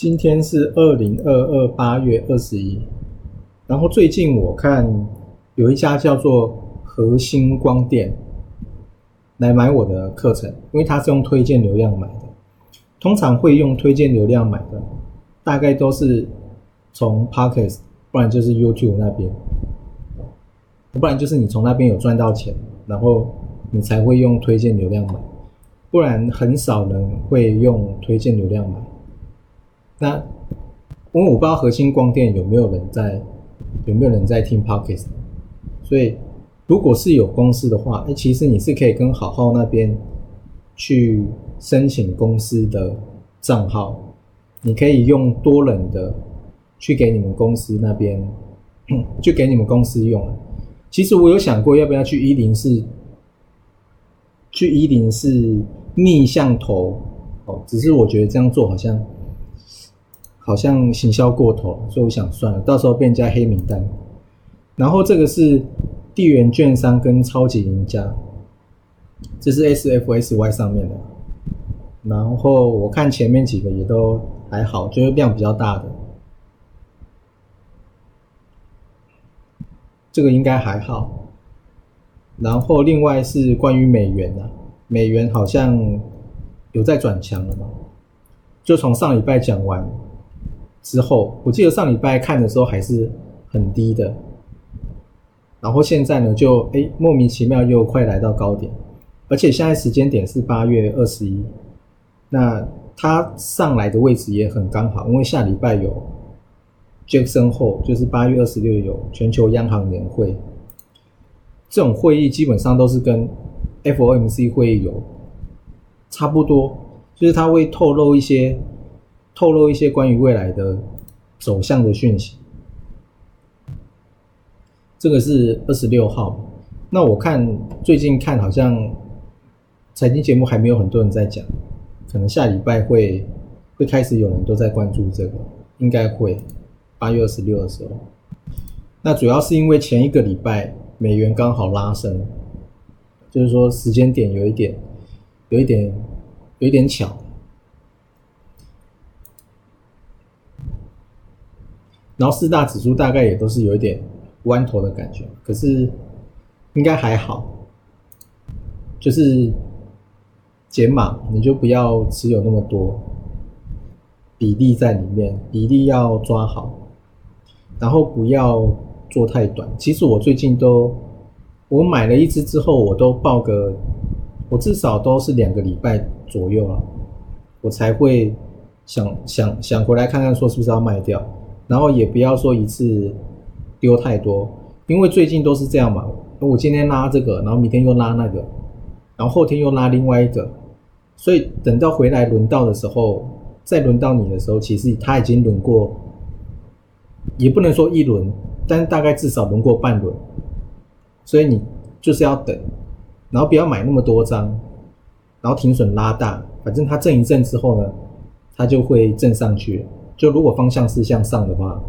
今天是二零二二八月二十一，然后最近我看有一家叫做核心光电来买我的课程，因为他是用推荐流量买的。通常会用推荐流量买的，大概都是从 Pockets，不然就是 YouTube 那边，不然就是你从那边有赚到钱，然后你才会用推荐流量买，不然很少人会用推荐流量买。那因为我不知道核心光电有没有人在，有没有人在听 Podcast，所以如果是有公司的话，哎，其实你是可以跟好好那边去申请公司的账号，你可以用多人的去给你们公司那边，就给你们公司用。其实我有想过要不要去一零四，去一零四逆向投哦，只是我觉得这样做好像。好像行销过头，所以我想算了，到时候被人家黑名单。然后这个是地缘券商跟超级赢家，这是 SFSY 上面的。然后我看前面几个也都还好，就是量比较大的，这个应该还好。然后另外是关于美元的，美元好像有在转强了嘛？就从上礼拜讲完。之后，我记得上礼拜看的时候还是很低的，然后现在呢，就哎莫名其妙又快来到高点，而且现在时间点是八月二十一，那它上来的位置也很刚好，因为下礼拜有 Jackson 后，就是八月二十六有全球央行年会，这种会议基本上都是跟 FOMC 会议有差不多，就是它会透露一些。透露一些关于未来的走向的讯息。这个是二十六号。那我看最近看好像财经节目还没有很多人在讲，可能下礼拜会会开始有人都在关注这个，应该会八月二十六的时候。那主要是因为前一个礼拜美元刚好拉升，就是说时间点有一点有一点有一点巧。然后四大指数大概也都是有一点弯头的感觉，可是应该还好，就是减码，你就不要持有那么多比例在里面，比例要抓好，然后不要做太短。其实我最近都，我买了一只之后，我都报个，我至少都是两个礼拜左右了，我才会想想想回来看看，说是不是要卖掉。然后也不要说一次丢太多，因为最近都是这样嘛。我今天拉这个，然后明天又拉那个，然后后天又拉另外一个，所以等到回来轮到的时候，再轮到你的时候，其实他已经轮过，也不能说一轮，但大概至少轮过半轮。所以你就是要等，然后不要买那么多张，然后停损拉大，反正它震一震之后呢，它就会震上去。就如果方向是向上的话，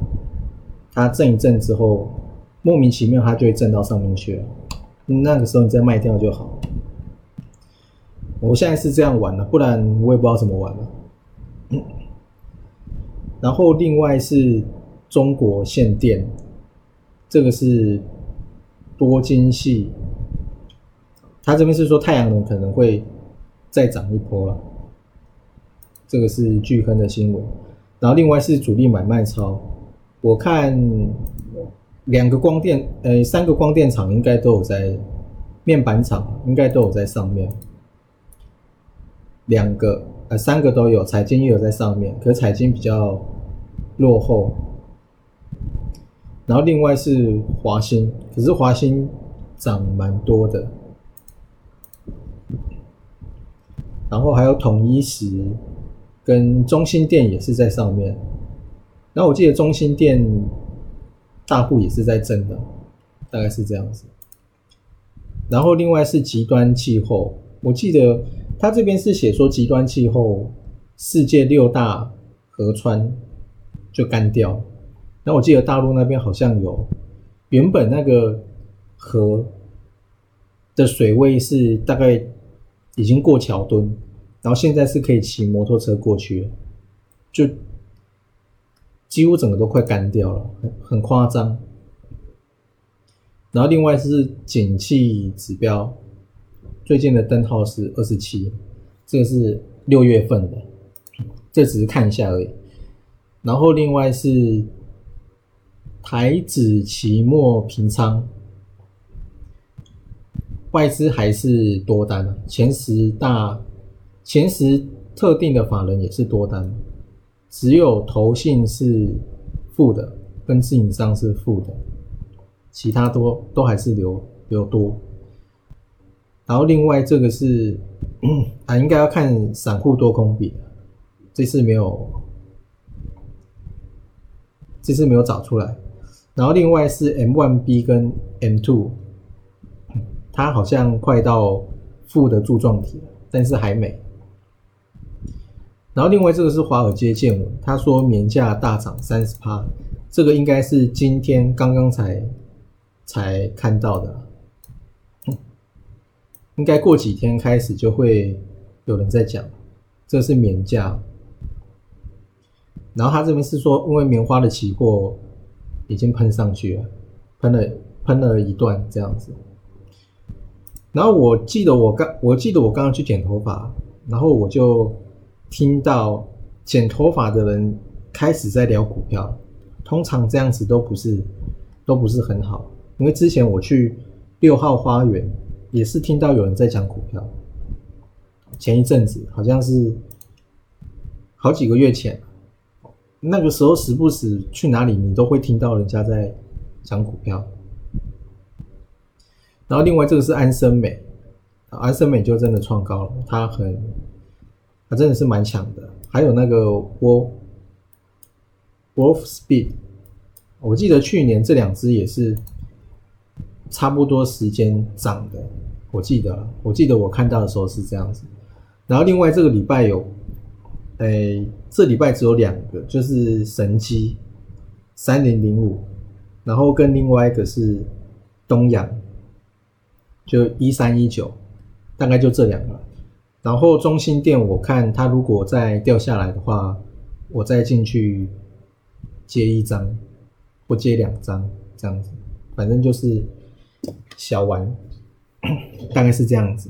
它震一震之后，莫名其妙它就会震到上面去了。那个时候你再卖掉就好。我现在是这样玩的，不然我也不知道怎么玩了。然后另外是中国限电，这个是多晶系，它这边是说太阳能可能会再涨一波了。这个是巨亨的新闻。然后另外是主力买卖超，我看两个光电，呃，三个光电厂应该都有在面板厂，应该都有在上面。两个，呃，三个都有，彩金也有在上面，可彩金比较落后。然后另外是华兴，可是华兴涨蛮多的。然后还有统一石。跟中心店也是在上面，然后我记得中心店大户也是在增的，大概是这样子。然后另外是极端气候，我记得他这边是写说极端气候，世界六大河川就干掉。那我记得大陆那边好像有，原本那个河的水位是大概已经过桥墩，然后现在是可以骑摩托车过去，就几乎整个都快干掉了，很很夸张。然后另外是景气指标，最近的灯号是二十七，这个是六月份的，这只是看一下而已。然后另外是台指期末平仓，外资还是多单前十大前十特定的法人也是多单，只有投信是负的，跟自营商是负的。其他多都还是留留多，然后另外这个是 啊，应该要看散户多空比的，这次没有，这次没有找出来。然后另外是 M one B 跟 M two，它好像快到负的柱状体了，但是还没。然后另外这个是华尔街见闻，他说棉价大涨三十趴，这个应该是今天刚刚才。才看到的，应该过几天开始就会有人在讲，这是棉价。然后他这边是说，因为棉花的期货已经喷上去了，喷了喷了一段这样子。然后我记得我刚我记得我刚刚去剪头发，然后我就听到剪头发的人开始在聊股票，通常这样子都不是都不是很好。因为之前我去六号花园，也是听到有人在讲股票。前一阵子好像是好几个月前，那个时候时不时去哪里，你都会听到人家在讲股票。然后另外这个是安生美，安森美就真的创高了，它很，它真的是蛮强的。还有那个 Wolf Wolf Speed，我记得去年这两只也是。差不多时间涨的，我记得，我记得我看到的时候是这样子。然后另外这个礼拜有，诶，这礼拜只有两个，就是神机三零零五，然后跟另外一个是东阳，就一三一九，大概就这两个。然后中心店我看它如果再掉下来的话，我再进去接一张或接两张这样子，反正就是。小玩，大概是这样子。